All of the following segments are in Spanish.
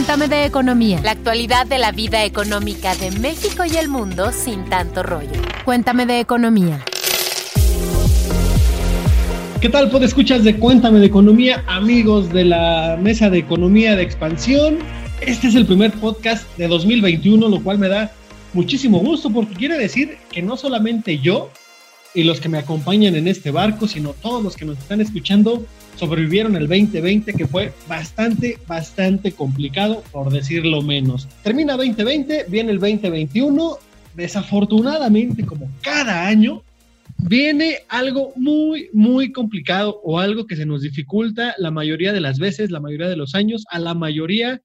Cuéntame de economía. La actualidad de la vida económica de México y el mundo sin tanto rollo. Cuéntame de economía. ¿Qué tal? Pues escuchas de Cuéntame de Economía, amigos de la Mesa de Economía de Expansión. Este es el primer podcast de 2021, lo cual me da muchísimo gusto porque quiere decir que no solamente yo y los que me acompañan en este barco, sino todos los que nos están escuchando sobrevivieron el 2020, que fue bastante, bastante complicado, por decirlo menos. Termina 2020, viene el 2021. Desafortunadamente, como cada año, viene algo muy, muy complicado o algo que se nos dificulta la mayoría de las veces, la mayoría de los años, a la mayoría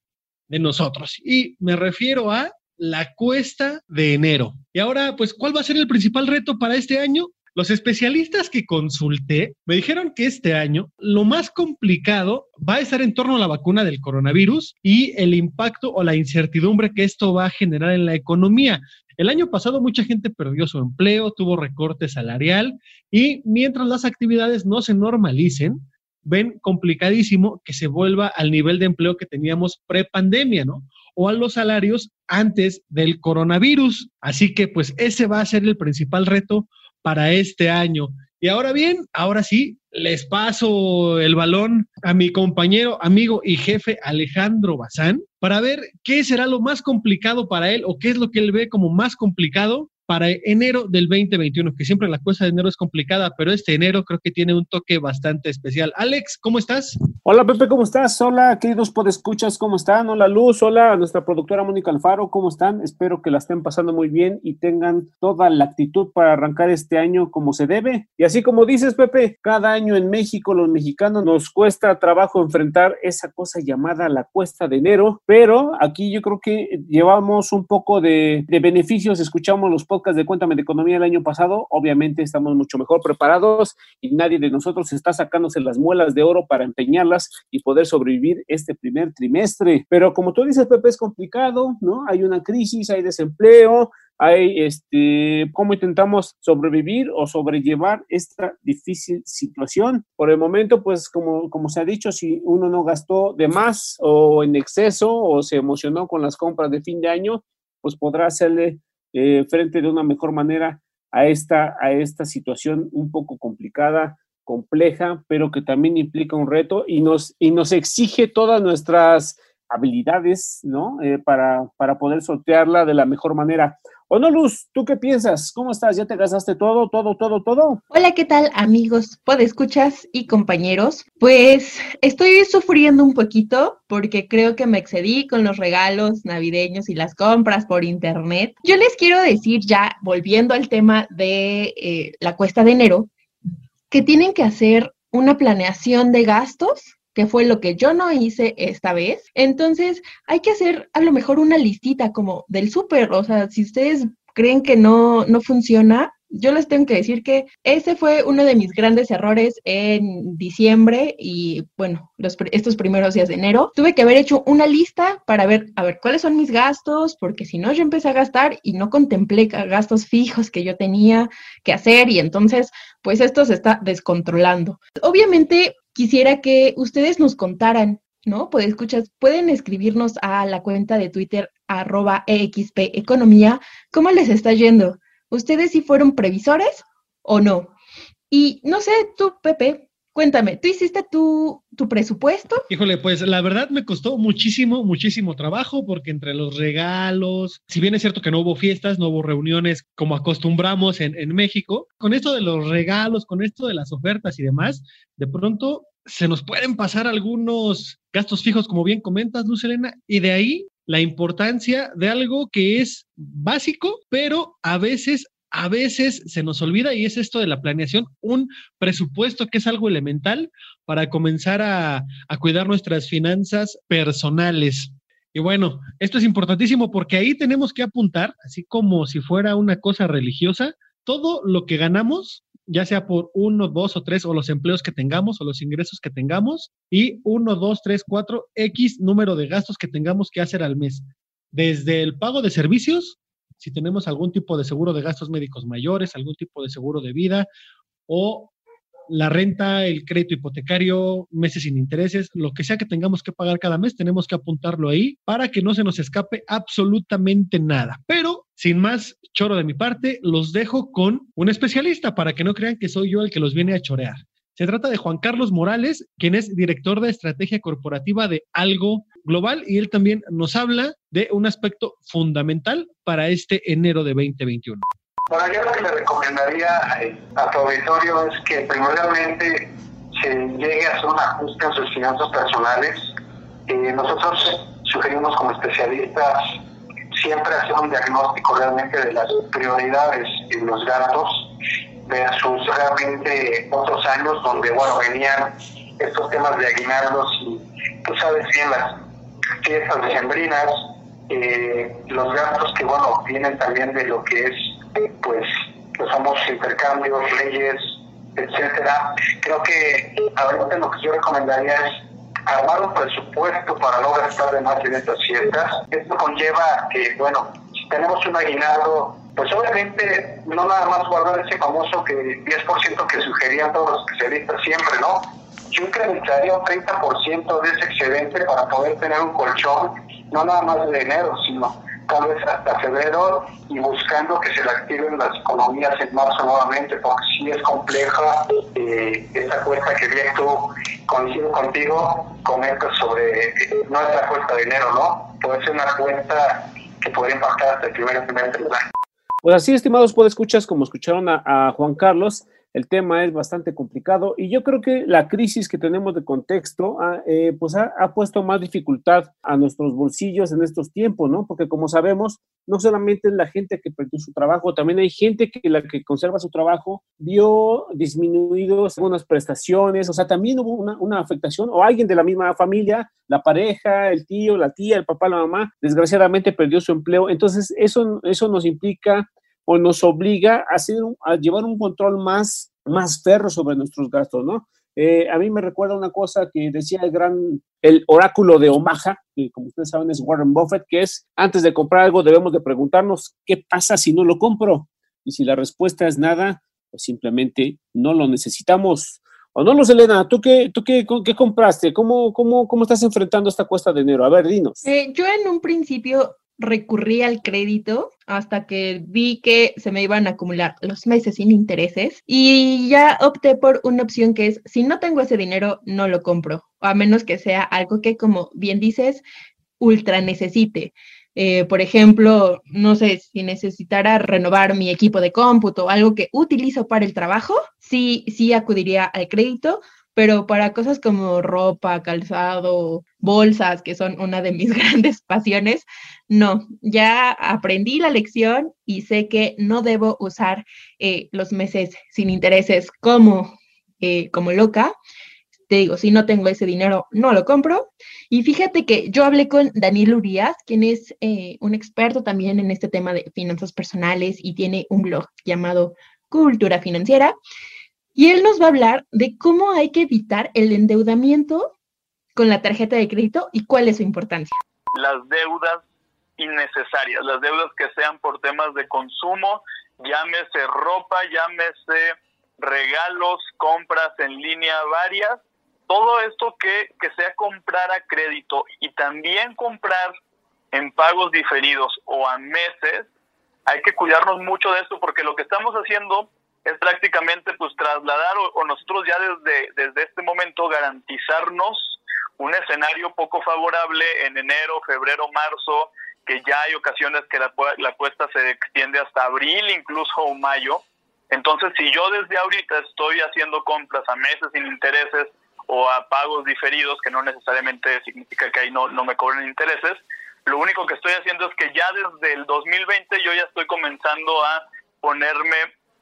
de nosotros. Y me refiero a la cuesta de enero. Y ahora, pues, ¿cuál va a ser el principal reto para este año? Los especialistas que consulté me dijeron que este año lo más complicado va a estar en torno a la vacuna del coronavirus y el impacto o la incertidumbre que esto va a generar en la economía. El año pasado mucha gente perdió su empleo, tuvo recorte salarial y mientras las actividades no se normalicen, ven complicadísimo que se vuelva al nivel de empleo que teníamos pre-pandemia, ¿no? O a los salarios antes del coronavirus. Así que pues ese va a ser el principal reto para este año. Y ahora bien, ahora sí, les paso el balón a mi compañero, amigo y jefe Alejandro Bazán para ver qué será lo más complicado para él o qué es lo que él ve como más complicado para enero del 2021, que siempre la cuesta de enero es complicada, pero este enero creo que tiene un toque bastante especial. Alex, ¿cómo estás? Hola Pepe, ¿cómo estás? Hola, queridos podescuchas, ¿cómo están? Hola Luz, hola nuestra productora Mónica Alfaro, ¿cómo están? Espero que la estén pasando muy bien y tengan toda la actitud para arrancar este año como se debe. Y así como dices, Pepe, cada año en México, los mexicanos nos cuesta trabajo enfrentar esa cosa llamada la cuesta de enero, pero aquí yo creo que llevamos un poco de, de beneficios, escuchamos los podcast de Cuéntame de Economía el año pasado, obviamente estamos mucho mejor preparados y nadie de nosotros está sacándose las muelas de oro para empeñarlas y poder sobrevivir este primer trimestre. Pero como tú dices, Pepe, es complicado, ¿no? Hay una crisis, hay desempleo, hay este, cómo intentamos sobrevivir o sobrellevar esta difícil situación. Por el momento, pues como, como se ha dicho, si uno no gastó de más o en exceso o se emocionó con las compras de fin de año, pues podrá hacerle eh, frente de una mejor manera a esta, a esta situación un poco complicada, compleja, pero que también implica un reto y nos, y nos exige todas nuestras habilidades, ¿no? Eh, para, para poder sortearla de la mejor manera. ¿O no, Luz? ¿Tú qué piensas? ¿Cómo estás? ¿Ya te gastaste todo, todo, todo, todo? Hola, ¿qué tal, amigos, podescuchas y compañeros? Pues estoy sufriendo un poquito porque creo que me excedí con los regalos navideños y las compras por internet. Yo les quiero decir ya, volviendo al tema de eh, la cuesta de enero, que tienen que hacer una planeación de gastos que fue lo que yo no hice esta vez. Entonces, hay que hacer a lo mejor una listita como del súper, o sea, si ustedes creen que no, no funciona, yo les tengo que decir que ese fue uno de mis grandes errores en diciembre y bueno, estos primeros días de enero. Tuve que haber hecho una lista para ver, a ver, cuáles son mis gastos, porque si no, yo empecé a gastar y no contemplé gastos fijos que yo tenía que hacer y entonces, pues esto se está descontrolando. Obviamente, quisiera que ustedes nos contaran, ¿no? Pues escuchas, pueden escribirnos a la cuenta de Twitter arroba EXP Economía, ¿cómo les está yendo? ¿Ustedes sí fueron previsores o no? Y no sé, tú, Pepe, cuéntame, ¿tú hiciste tu, tu, presupuesto? Híjole, pues la verdad me costó muchísimo, muchísimo trabajo porque entre los regalos, si bien es cierto que no hubo fiestas, no hubo reuniones como acostumbramos en, en México, con esto de los regalos, con esto de las ofertas y demás, de pronto se nos pueden pasar algunos gastos fijos, como bien comentas, Luz Elena, y de ahí la importancia de algo que es básico, pero a veces a veces se nos olvida y es esto de la planeación, un presupuesto que es algo elemental para comenzar a, cuidar nuestras finanzas personales. Y bueno, esto es importantísimo porque ahí tenemos que apuntar, así como si fuera una cosa religiosa, todo lo que ganamos ya sea por uno, dos o tres, o los empleos que tengamos, o los ingresos que tengamos, y uno, dos, tres, cuatro, X número de gastos que tengamos que hacer al mes. Desde el pago de servicios, si tenemos algún tipo de seguro de gastos médicos mayores, algún tipo de seguro de vida, o la renta, el crédito hipotecario, meses sin intereses, lo que sea que tengamos que pagar cada mes, tenemos que apuntarlo ahí para que no se nos escape absolutamente nada. Pero sin más choro de mi parte, los dejo con un especialista para que no crean que soy yo el que los viene a chorear. Se trata de Juan Carlos Morales, quien es director de estrategia corporativa de Algo Global y él también nos habla de un aspecto fundamental para este enero de 2021. Bueno, yo lo que le recomendaría a tu auditorio es que primordialmente se llegue a hacer un ajuste en sus finanzas personales. Eh, nosotros sugerimos como especialistas siempre hacer un diagnóstico realmente de las prioridades y los gastos versus realmente otros años donde, bueno, venían estos temas de aguinaldos y tú sabes bien las fiestas decembrinas, eh, los gastos que, bueno, vienen también de lo que es, pues, los famosos intercambios, leyes, etcétera. Creo que ahorita lo que yo recomendaría es armar un presupuesto para no gastar de más en estas fiestas. Esto conlleva que, bueno, si tenemos un aguinaldo pues obviamente no nada más guardar ese famoso que 10% que sugerían todos los especialistas siempre, ¿no? Yo incrementaría un 30% de ese excedente para poder tener un colchón, no nada más de enero, sino tal vez hasta febrero y buscando que se le activen las economías en marzo nuevamente, porque sí es compleja eh, esa cuesta que bien tú coincido contigo, comentas sobre, no es la cuesta de enero, ¿no? Puede ser una cuenta que podría impactar hasta el primer trimestre del año. Pues así, estimados escuchas, como escucharon a, Juan Carlos, el tema es bastante complicado y yo creo que la crisis que tenemos de contexto ha, eh, pues ha, puesto más dificultad a nuestros bolsillos en estos tiempos, ¿no? Porque como sabemos, no solamente es la gente que perdió su trabajo, también hay gente que la que conserva su trabajo vio disminuidos algunas prestaciones, o sea, también hubo una, una afectación o alguien de la misma familia, la pareja, el tío, la tía, el papá, la mamá, desgraciadamente perdió su empleo. Entonces, eso, eso nos implica o nos obliga a, hacer, llevar un control más, más ferro sobre nuestros gastos, ¿no? Eh, a mí me recuerda una cosa que decía el gran, el oráculo de Omaha, que como ustedes saben es Warren Buffett, que es, antes de comprar algo debemos de preguntarnos, ¿qué pasa si no lo compro? Y si la respuesta es nada, pues simplemente no lo necesitamos. O no lo sé, Elena, ¿tú qué, tú qué, qué compraste? ¿Cómo, cómo, ¿Cómo estás enfrentando esta cuesta de enero? A ver, dinos. Eh, yo en un principio recurrí al crédito hasta que vi que se me iban a acumular los meses sin intereses y ya opté por una opción que es, si no tengo ese dinero, no lo compro, a menos que sea algo que, como bien dices, ultra necesite. Eh, por ejemplo, no sé, si necesitara renovar mi equipo de cómputo, algo que utilizo para el trabajo, sí, sí acudiría al crédito, pero para cosas como ropa, calzado, bolsas, que son una de mis grandes pasiones, no, ya aprendí la lección y sé que no debo usar eh, los meses sin intereses como, eh, como loca. Te digo, si no tengo ese dinero, no lo compro. Y fíjate que yo hablé con Daniel Urias, quien es eh, un experto también en este tema de finanzas personales y tiene un blog llamado Cultura Financiera. Y él nos va a hablar de cómo hay que evitar el endeudamiento con la tarjeta de crédito y cuál es su importancia. Las deudas innecesarias, las deudas que sean por temas de consumo, llámese ropa, llámese regalos, compras en línea varias, todo esto que, que sea comprar a crédito y también comprar en pagos diferidos o a meses, hay que cuidarnos mucho de esto porque lo que estamos haciendo es prácticamente pues trasladar o, nosotros ya desde, desde este momento garantizarnos un escenario poco favorable en enero, febrero, marzo, que ya hay ocasiones que la, la apuesta se extiende hasta abril, incluso o mayo. Entonces, si yo desde ahorita estoy haciendo compras a meses sin intereses o a pagos diferidos, que no necesariamente significa que ahí no, no me cobren intereses, lo único que estoy haciendo es que ya desde el 2020 yo ya estoy comenzando a ponerme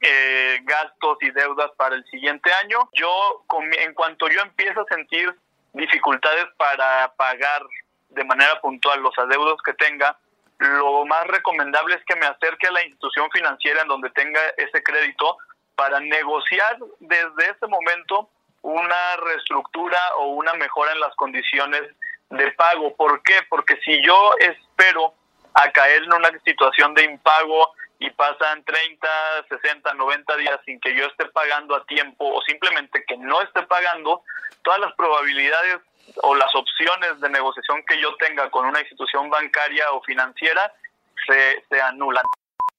eh, gastos y deudas para el siguiente año. Yo, en cuanto yo empiezo a sentir dificultades para pagar de manera puntual los adeudos que tenga, lo más recomendable es que me acerque a la institución financiera en donde tenga ese crédito para negociar desde ese momento una reestructura o una mejora en las condiciones de pago. ¿Por qué? Porque si yo espero a caer en una situación de impago y pasan 30, 60, 90 días sin que yo esté pagando a tiempo o simplemente que no esté pagando, todas las probabilidades o las opciones de negociación que yo tenga con una institución bancaria o financiera se, se anulan.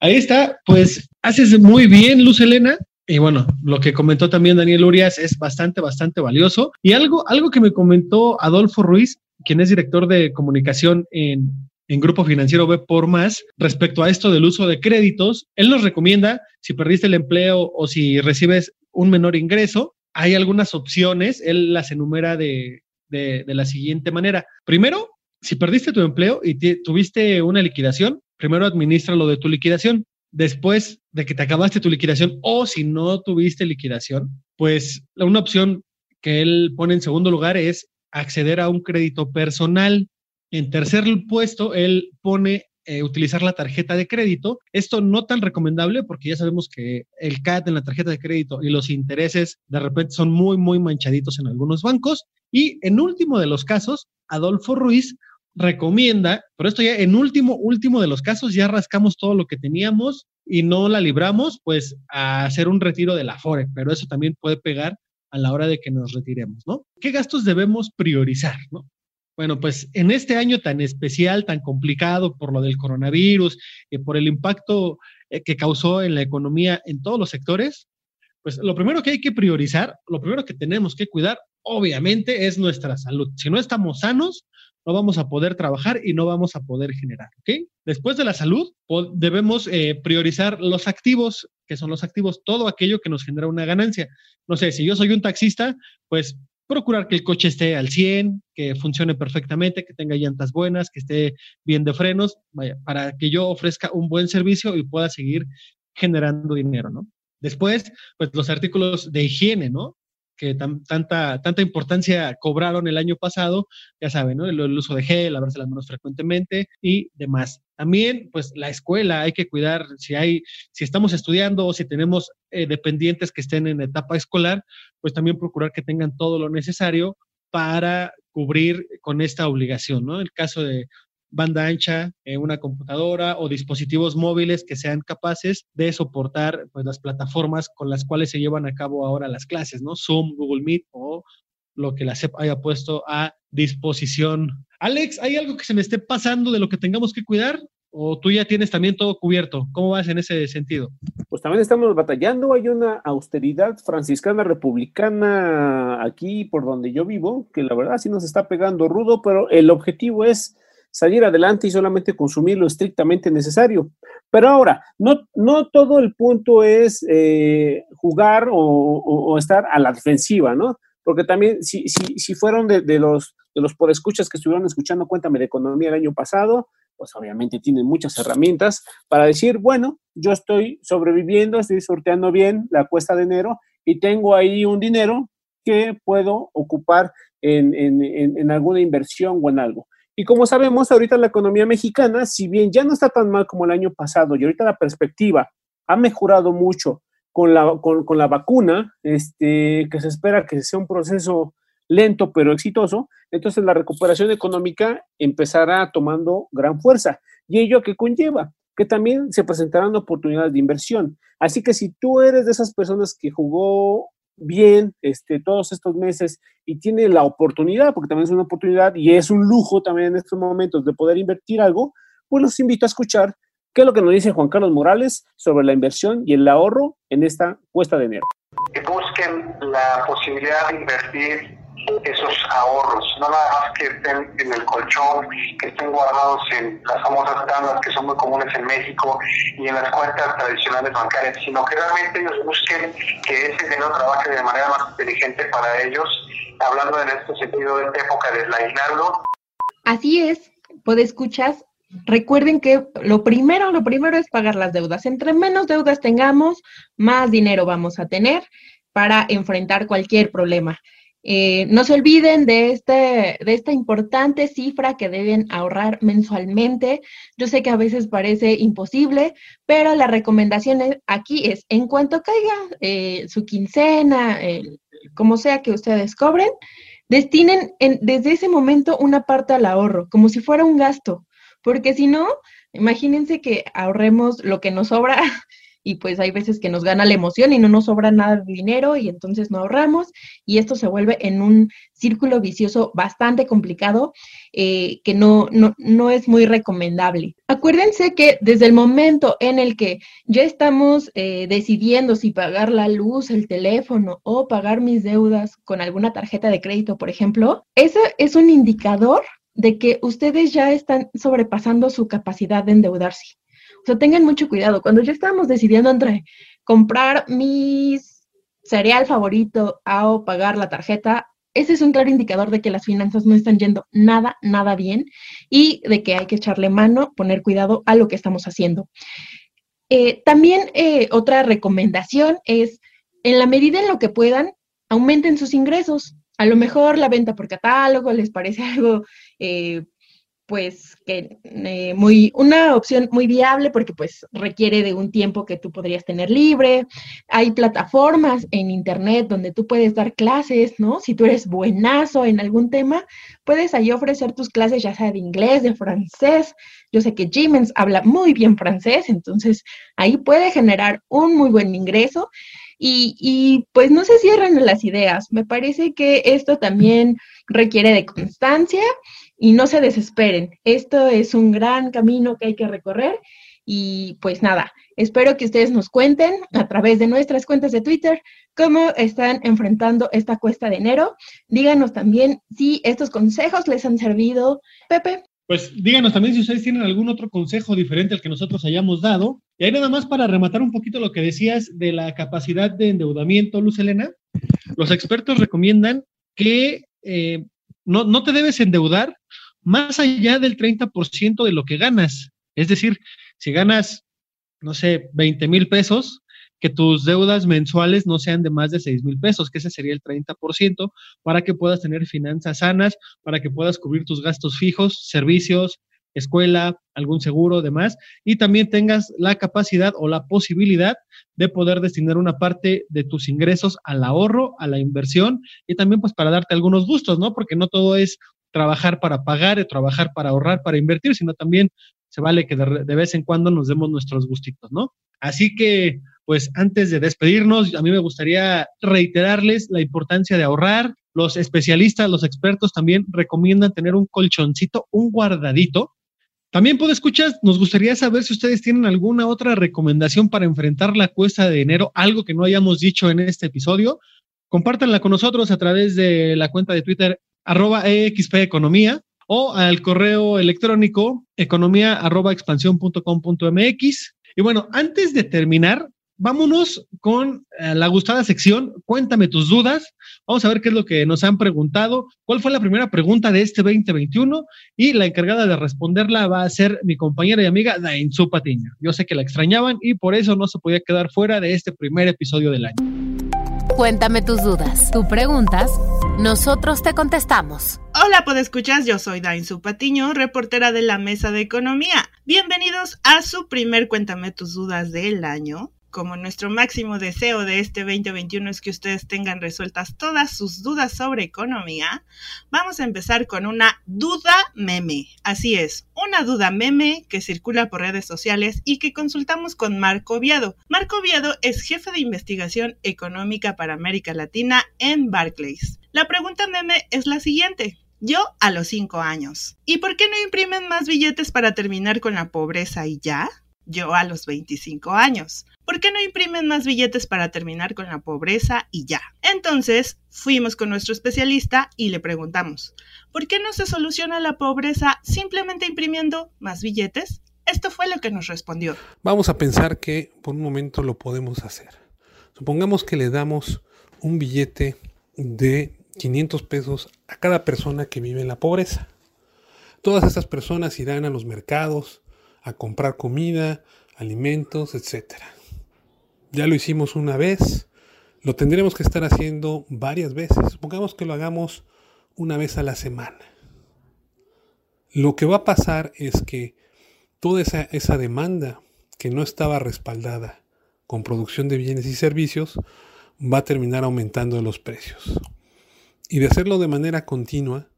Ahí está, pues haces muy bien, Luz Elena. Y bueno, lo que comentó también Daniel Urias es bastante, bastante valioso. Y algo, algo que me comentó Adolfo Ruiz, quien es director de comunicación en, en Grupo Financiero B por más, respecto a esto del uso de créditos, él nos recomienda, si perdiste el empleo o si recibes un menor ingreso, hay algunas opciones, él las enumera de, de, de la siguiente manera. Primero, si perdiste tu empleo y tuviste una liquidación, primero administra lo de tu liquidación. Después de que te acabaste tu liquidación o si no tuviste liquidación, pues una opción que él pone en segundo lugar es acceder a un crédito personal. En tercer puesto, él pone eh, utilizar la tarjeta de crédito. Esto no tan recomendable porque ya sabemos que el CAT en la tarjeta de crédito y los intereses de repente son muy, muy manchaditos en algunos bancos. Y en último de los casos, Adolfo Ruiz recomienda, pero esto ya en último, último de los casos, ya rascamos todo lo que teníamos y no la libramos, pues a hacer un retiro de la FORE, pero eso también puede pegar a la hora de que nos retiremos, ¿no? ¿Qué gastos debemos priorizar, no? Bueno, pues en este año tan especial, tan complicado por lo del coronavirus y por el impacto eh, que causó en la economía en todos los sectores, pues lo primero que hay que priorizar, lo primero que tenemos que cuidar, obviamente, es nuestra salud. Si no estamos sanos, no vamos a poder trabajar y no vamos a poder generar, ¿ok? Después de la salud, debemos eh, priorizar los activos, que son los activos, todo aquello que nos genera una ganancia. No sé, si yo soy un taxista, pues procurar que el coche esté al 100, que funcione perfectamente, que tenga llantas buenas, que esté bien de frenos, vaya, para que yo ofrezca un buen servicio y pueda seguir generando dinero, ¿no? Después, pues los artículos de higiene, ¿no? que tanta, tanta importancia cobraron el año pasado, ya saben, ¿no? El, uso de gel, lavarse las manos frecuentemente y demás. También, pues la escuela hay que cuidar si hay, si estamos estudiando o si tenemos eh, dependientes que estén en etapa escolar, pues también procurar que tengan todo lo necesario para cubrir con esta obligación, ¿no? El caso de banda ancha en una computadora o dispositivos móviles que sean capaces de soportar pues, las plataformas con las cuales se llevan a cabo ahora las clases, ¿no? Zoom, Google Meet o lo que la SEP haya puesto a disposición. Alex, ¿hay algo que se me esté pasando de lo que tengamos que cuidar? ¿O tú ya tienes también todo cubierto? ¿Cómo vas en ese sentido? Pues también estamos batallando. Hay una austeridad franciscana republicana aquí por donde yo vivo, que la verdad sí nos está pegando rudo, pero el objetivo es salir adelante y solamente consumir lo estrictamente necesario. Pero ahora, no, no todo el punto es eh, jugar o, estar a la defensiva, ¿no? Porque también, si, si, fueron de, los, de los podescuchas que estuvieron escuchando Cuéntame de Economía el año pasado, pues obviamente tienen muchas herramientas para decir, bueno, yo estoy sobreviviendo, estoy sorteando bien la cuesta de enero y tengo ahí un dinero que puedo ocupar en, en, en alguna inversión o en algo. Y como sabemos, ahorita la economía mexicana, si bien ya no está tan mal como el año pasado y ahorita la perspectiva ha mejorado mucho con la, con, la vacuna, este, que se espera que sea un proceso lento pero exitoso, entonces la recuperación económica empezará tomando gran fuerza. ¿Y ello qué conlleva? Que también se presentarán oportunidades de inversión. Así que si tú eres de esas personas que jugó bien este, todos estos meses y tiene la oportunidad, porque también es una oportunidad y es un lujo también en estos momentos de poder invertir algo, pues los invito a escuchar qué es lo que nos dice Juan Carlos Morales sobre la inversión y el ahorro en esta cuesta de enero. Que busquen la posibilidad de invertir esos ahorros, no nada más que estén en el colchón, que estén guardados en las famosas tandas que son muy comunes en México y en las cuentas tradicionales bancarias, sino que realmente ellos busquen que ese dinero trabaje de manera más inteligente para ellos, hablando en este sentido de esta época del aguinaldo. Así es, escuchas. Recuerden que lo primero, lo primero es pagar las deudas. Entre menos deudas tengamos, más dinero vamos a tener para enfrentar cualquier problema. Eh, no se olviden de, este, de esta importante cifra que deben ahorrar mensualmente. Yo sé que a veces parece imposible, pero la recomendación aquí es, en cuanto caiga eh, su quincena, como sea que ustedes cobren, destinen desde ese momento una parte al ahorro, como si fuera un gasto, porque si no, Imagínense que ahorremos lo que nos sobra y pues hay veces que nos gana la emoción y no nos sobra nada de dinero y entonces no ahorramos y esto se vuelve en un círculo vicioso bastante complicado eh, que no, no, no es muy recomendable. Acuérdense que desde el momento en el que ya estamos eh, decidiendo si pagar la luz, el teléfono o pagar mis deudas con alguna tarjeta de crédito, por ejemplo, ese es un indicador de que ustedes ya están sobrepasando su capacidad de endeudarse. O sea, tengan mucho cuidado. Cuando ya estábamos decidiendo entre comprar mi cereal favorito o pagar la tarjeta, ese es un claro indicador de que las finanzas no están yendo nada, nada bien y de que hay que echarle mano, poner cuidado a lo que estamos haciendo. Eh, también eh, otra recomendación es, en la medida en lo que puedan, aumenten sus ingresos. A lo mejor la venta por catálogo les parece algo eh, pues que eh, muy una opción muy viable porque pues requiere de un tiempo que tú podrías tener libre. Hay plataformas en internet donde tú puedes dar clases, ¿no? Si tú eres buenazo en algún tema, puedes ahí ofrecer tus clases ya sea de inglés, de francés. Yo sé que Jimens habla muy bien francés, entonces ahí puede generar un muy buen ingreso. Y, y pues no se cierran las ideas. Me parece que esto también requiere de constancia y no se desesperen. Esto es un gran camino que hay que recorrer y pues nada, espero que ustedes nos cuenten a través de nuestras cuentas de Twitter cómo están enfrentando esta cuesta de enero. Díganos también si estos consejos les han servido. Pepe. Pues díganos también si ustedes tienen algún otro consejo diferente al que nosotros hayamos dado. Y ahí nada más para rematar un poquito lo que decías de la capacidad de endeudamiento, Luz Elena, los expertos recomiendan que eh, no, no te debes endeudar más allá del 30% de lo que ganas. Es decir, si ganas, no sé, 20 mil pesos, que tus deudas mensuales no sean de más de 6 mil pesos, que ese sería el 30%, para que puedas tener finanzas sanas, para que puedas cubrir tus gastos fijos, servicios, escuela, algún seguro, demás, y también tengas la capacidad o la posibilidad de poder destinar una parte de tus ingresos al ahorro, a la inversión y también pues para darte algunos gustos, ¿no? Porque no todo es trabajar para pagar, y trabajar para ahorrar, para invertir, sino también se vale que de, de, vez en cuando nos demos nuestros gustitos, ¿no? Así que, pues antes de despedirnos, a mí me gustaría reiterarles la importancia de ahorrar. Los especialistas, los expertos también recomiendan tener un colchoncito, un guardadito. También, puedo escuchar, nos gustaría saber si ustedes tienen alguna otra recomendación para enfrentar la cuesta de enero, algo que no hayamos dicho en este episodio. Compártanla con nosotros a través de la cuenta de Twitter arroba EXP Economía o al correo electrónico economía arroba expansión.com.mx. Y bueno, antes de terminar, vámonos con eh, la gustada sección. Cuéntame tus dudas. Vamos a ver qué es lo que nos han preguntado. ¿Cuál fue la primera pregunta de este 2021? Y la encargada de responderla va a ser mi compañera y amiga Dainzu Patiño. Yo sé que la extrañaban y por eso no se podía quedar fuera de este primer episodio del año. Cuéntame tus dudas. Tú preguntas, nosotros te contestamos. Hola, podescuchas, yo soy Dainzu Patiño, reportera de la Mesa de Economía. Bienvenidos a su primer Cuéntame tus dudas del año como nuestro máximo deseo de este 2021 es que ustedes tengan resueltas todas sus dudas sobre economía, vamos a empezar con una duda meme. Así es, una duda meme que circula por redes sociales y que consultamos con Marco Viado. Marco Viado es jefe de investigación económica para América Latina en Barclays. La pregunta meme es la siguiente. Yo a los 5 años. ¿Y por qué no imprimen más billetes para terminar con la pobreza y ya? Yo a los 25 años. ¿Por qué no imprimen más billetes para terminar con la pobreza y ya? Entonces fuimos con nuestro especialista y le preguntamos, ¿por qué no se soluciona la pobreza simplemente imprimiendo más billetes? Esto fue lo que nos respondió. Vamos a pensar que por un momento lo podemos hacer. Supongamos que le damos un billete de 500 pesos a cada persona que vive en la pobreza. Todas estas personas irán a los mercados a comprar comida, alimentos, etcétera. Ya lo hicimos una vez, lo tendremos que estar haciendo varias veces. Supongamos que lo hagamos una vez a la semana. Lo que va a pasar es que toda esa, esa demanda que no estaba respaldada con producción de bienes y servicios va a terminar aumentando los precios. Y de hacerlo de manera continua,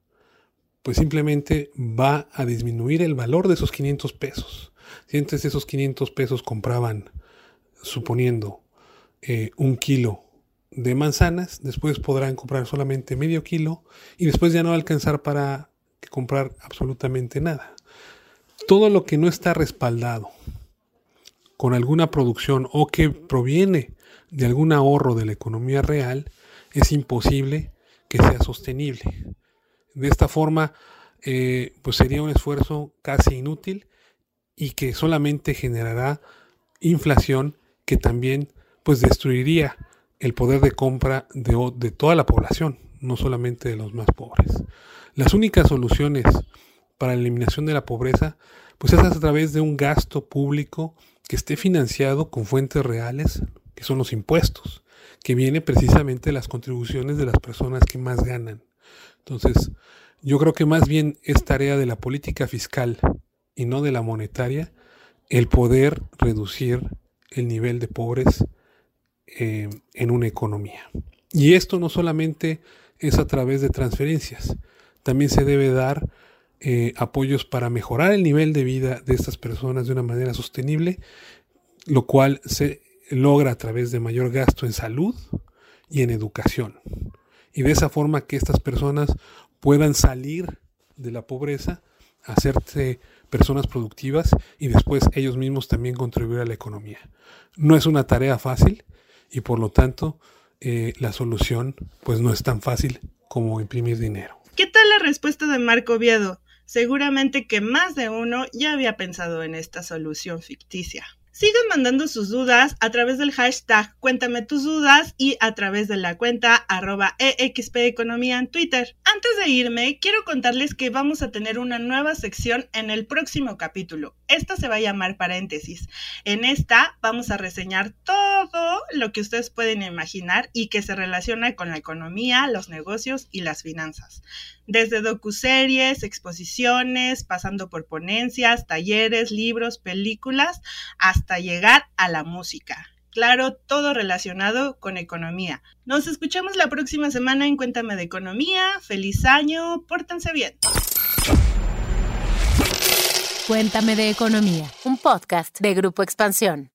pues simplemente va a disminuir el valor de esos 500 pesos. Si antes esos 500 pesos compraban, suponiendo, eh, un kilo de manzanas, después podrán comprar solamente medio kilo y después ya no va a alcanzar para comprar absolutamente nada. Todo lo que no está respaldado con alguna producción o que proviene de algún ahorro de la economía real, es imposible que sea sostenible. De esta forma, eh, pues sería un esfuerzo casi inútil y que solamente generará inflación que también pues destruiría el poder de compra de, de toda la población, no solamente de los más pobres. Las únicas soluciones para la eliminación de la pobreza pues es a través de un gasto público que esté financiado con fuentes reales, que son los impuestos, que viene precisamente de las contribuciones de las personas que más ganan. Entonces, yo creo que más bien es tarea de la política fiscal y no de la monetaria el poder reducir el nivel de pobres eh, en una economía. Y esto no solamente es a través de transferencias, también se debe dar eh, apoyos para mejorar el nivel de vida de estas personas de una manera sostenible, lo cual se logra a través de mayor gasto en salud y en educación. Y de esa forma que estas personas puedan salir de la pobreza, hacerse personas productivas y después ellos mismos también contribuir a la economía. No es una tarea fácil y por lo tanto eh, la solución pues no es tan fácil como imprimir dinero. ¿Qué tal la respuesta de Marco Viedo? Seguramente que más de uno ya había pensado en esta solución ficticia. Sigan mandando sus dudas a través del hashtag Cuéntame tus dudas y a través de la cuenta arroba Economía en Twitter. Antes de irme, quiero contarles que vamos a tener una nueva sección en el próximo capítulo. Esta se va a llamar paréntesis. En esta vamos a reseñar todo lo que ustedes pueden imaginar y que se relaciona con la economía, los negocios y las finanzas desde docuseries, exposiciones, pasando por ponencias, talleres, libros, películas, hasta llegar a la música. Claro, todo relacionado con economía. Nos escuchamos la próxima semana en Cuéntame de Economía. Feliz año, pórtense bien. Cuéntame de Economía, un podcast de Grupo Expansión.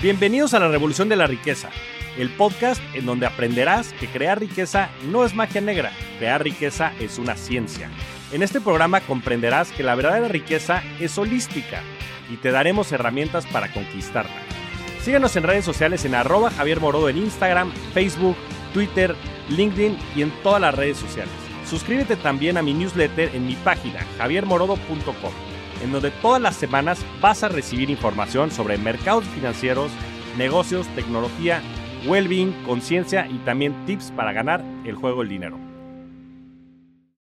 Bienvenidos a la Revolución de la Riqueza el podcast en donde aprenderás que crear riqueza no es magia negra, crear riqueza es una ciencia. En este programa comprenderás que la verdadera riqueza es holística y te daremos herramientas para conquistarla. Síguenos en redes sociales en arroba Javier Morodo en Instagram, Facebook, Twitter, LinkedIn y en todas las redes sociales. Suscríbete también a mi newsletter en mi página javiermorodo.com, en donde todas las semanas vas a recibir información sobre mercados financieros, negocios, tecnología well conciencia y también tips para ganar el juego del dinero.